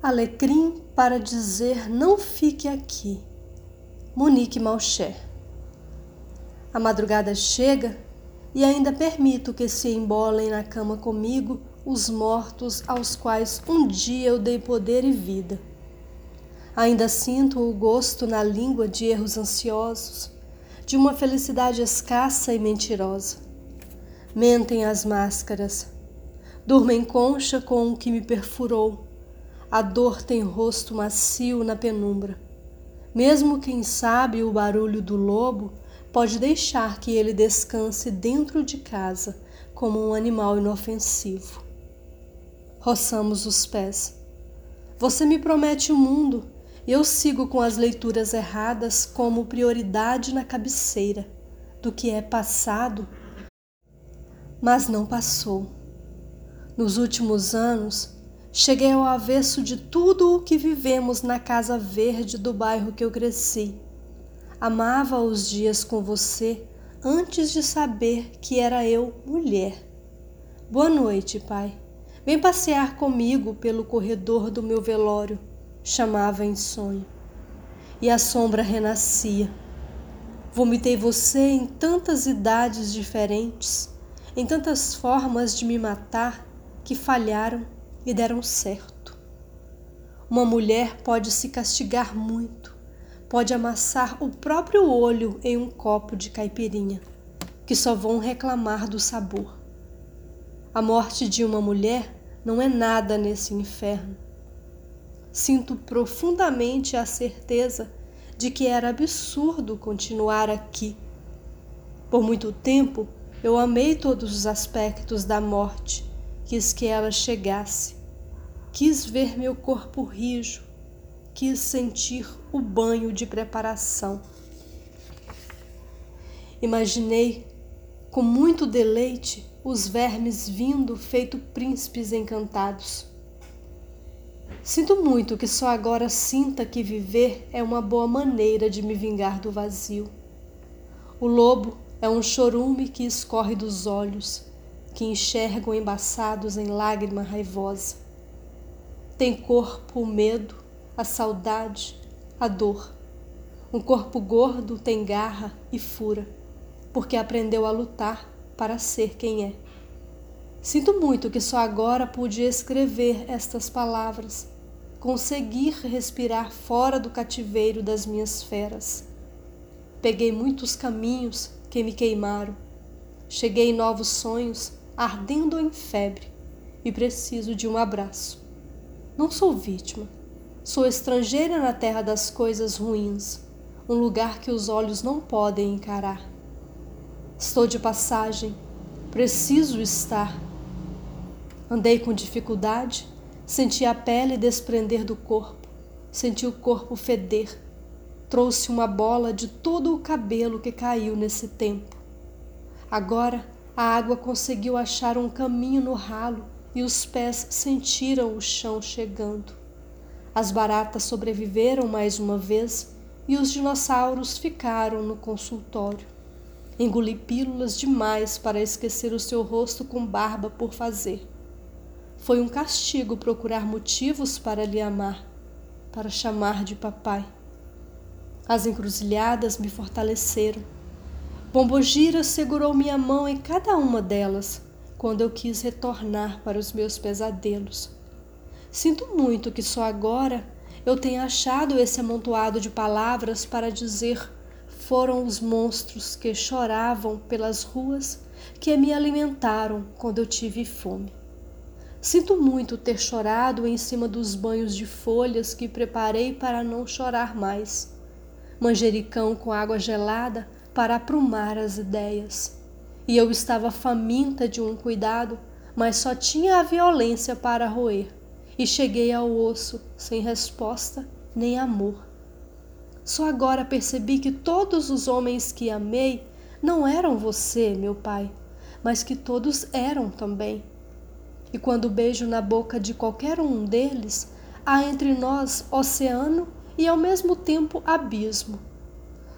Alecrim para dizer não fique aqui. Monique Malcher. A madrugada chega e ainda permito que se embolem na cama comigo os mortos aos quais um dia eu dei poder e vida. Ainda sinto o gosto na língua de erros ansiosos, de uma felicidade escassa e mentirosa. Mentem as máscaras, durmem concha com o que me perfurou a dor tem rosto macio na penumbra. Mesmo quem sabe o barulho do lobo pode deixar que ele descanse dentro de casa como um animal inofensivo. Roçamos os pés. Você me promete o mundo eu sigo com as leituras erradas como prioridade na cabeceira do que é passado, mas não passou. Nos últimos anos, Cheguei ao avesso de tudo o que vivemos na casa verde do bairro que eu cresci. Amava os dias com você antes de saber que era eu mulher. Boa noite, pai. Vem passear comigo pelo corredor do meu velório, chamava em sonho. E a sombra renascia. Vomitei você em tantas idades diferentes, em tantas formas de me matar que falharam e deram certo. Uma mulher pode se castigar muito, pode amassar o próprio olho em um copo de caipirinha, que só vão reclamar do sabor. A morte de uma mulher não é nada nesse inferno. Sinto profundamente a certeza de que era absurdo continuar aqui. Por muito tempo eu amei todos os aspectos da morte, quis que ela chegasse. Quis ver meu corpo rijo, quis sentir o banho de preparação. Imaginei com muito deleite os vermes vindo feito príncipes encantados. Sinto muito que só agora sinta que viver é uma boa maneira de me vingar do vazio. O lobo é um chorume que escorre dos olhos, que enxergam embaçados em lágrima raivosa. Tem corpo o medo, a saudade, a dor. Um corpo gordo tem garra e fura, porque aprendeu a lutar para ser quem é. Sinto muito que só agora pude escrever estas palavras, conseguir respirar fora do cativeiro das minhas feras. Peguei muitos caminhos que me queimaram. Cheguei em novos sonhos, ardendo em febre, e preciso de um abraço. Não sou vítima. Sou estrangeira na terra das coisas ruins, um lugar que os olhos não podem encarar. Estou de passagem, preciso estar. Andei com dificuldade, senti a pele desprender do corpo, senti o corpo feder. Trouxe uma bola de todo o cabelo que caiu nesse tempo. Agora a água conseguiu achar um caminho no ralo e os pés sentiram o chão chegando. As baratas sobreviveram mais uma vez e os dinossauros ficaram no consultório. Engoli pílulas demais para esquecer o seu rosto com barba por fazer. Foi um castigo procurar motivos para lhe amar, para chamar de papai. As encruzilhadas me fortaleceram. Bombogira segurou minha mão em cada uma delas quando eu quis retornar para os meus pesadelos. Sinto muito que só agora eu tenha achado esse amontoado de palavras para dizer foram os monstros que choravam pelas ruas que me alimentaram quando eu tive fome. Sinto muito ter chorado em cima dos banhos de folhas que preparei para não chorar mais. Manjericão com água gelada para aprumar as ideias e eu estava faminta de um cuidado, mas só tinha a violência para roer, e cheguei ao osso sem resposta nem amor. Só agora percebi que todos os homens que amei não eram você, meu pai, mas que todos eram também. E quando beijo na boca de qualquer um deles, há entre nós oceano e ao mesmo tempo abismo.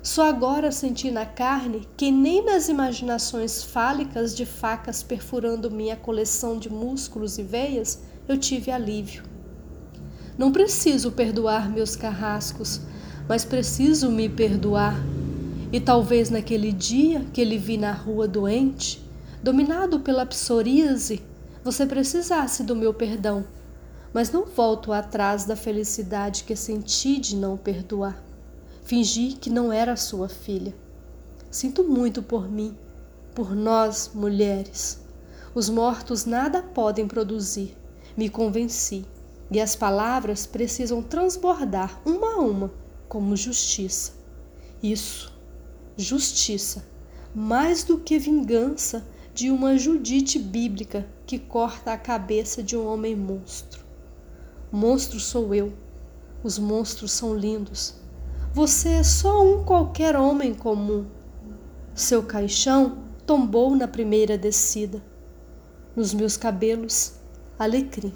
Só agora senti na carne que nem nas imaginações fálicas de facas perfurando minha coleção de músculos e veias eu tive alívio. Não preciso perdoar meus carrascos, mas preciso me perdoar. E talvez naquele dia que ele vi na rua doente, dominado pela psoríase, você precisasse do meu perdão. Mas não volto atrás da felicidade que senti de não perdoar. Fingi que não era sua filha. Sinto muito por mim, por nós, mulheres. Os mortos nada podem produzir. Me convenci. E as palavras precisam transbordar uma a uma como justiça. Isso, justiça, mais do que vingança de uma Judite bíblica que corta a cabeça de um homem monstro. Monstro sou eu. Os monstros são lindos. Você é só um qualquer homem comum. Seu caixão tombou na primeira descida. Nos meus cabelos, alecrim.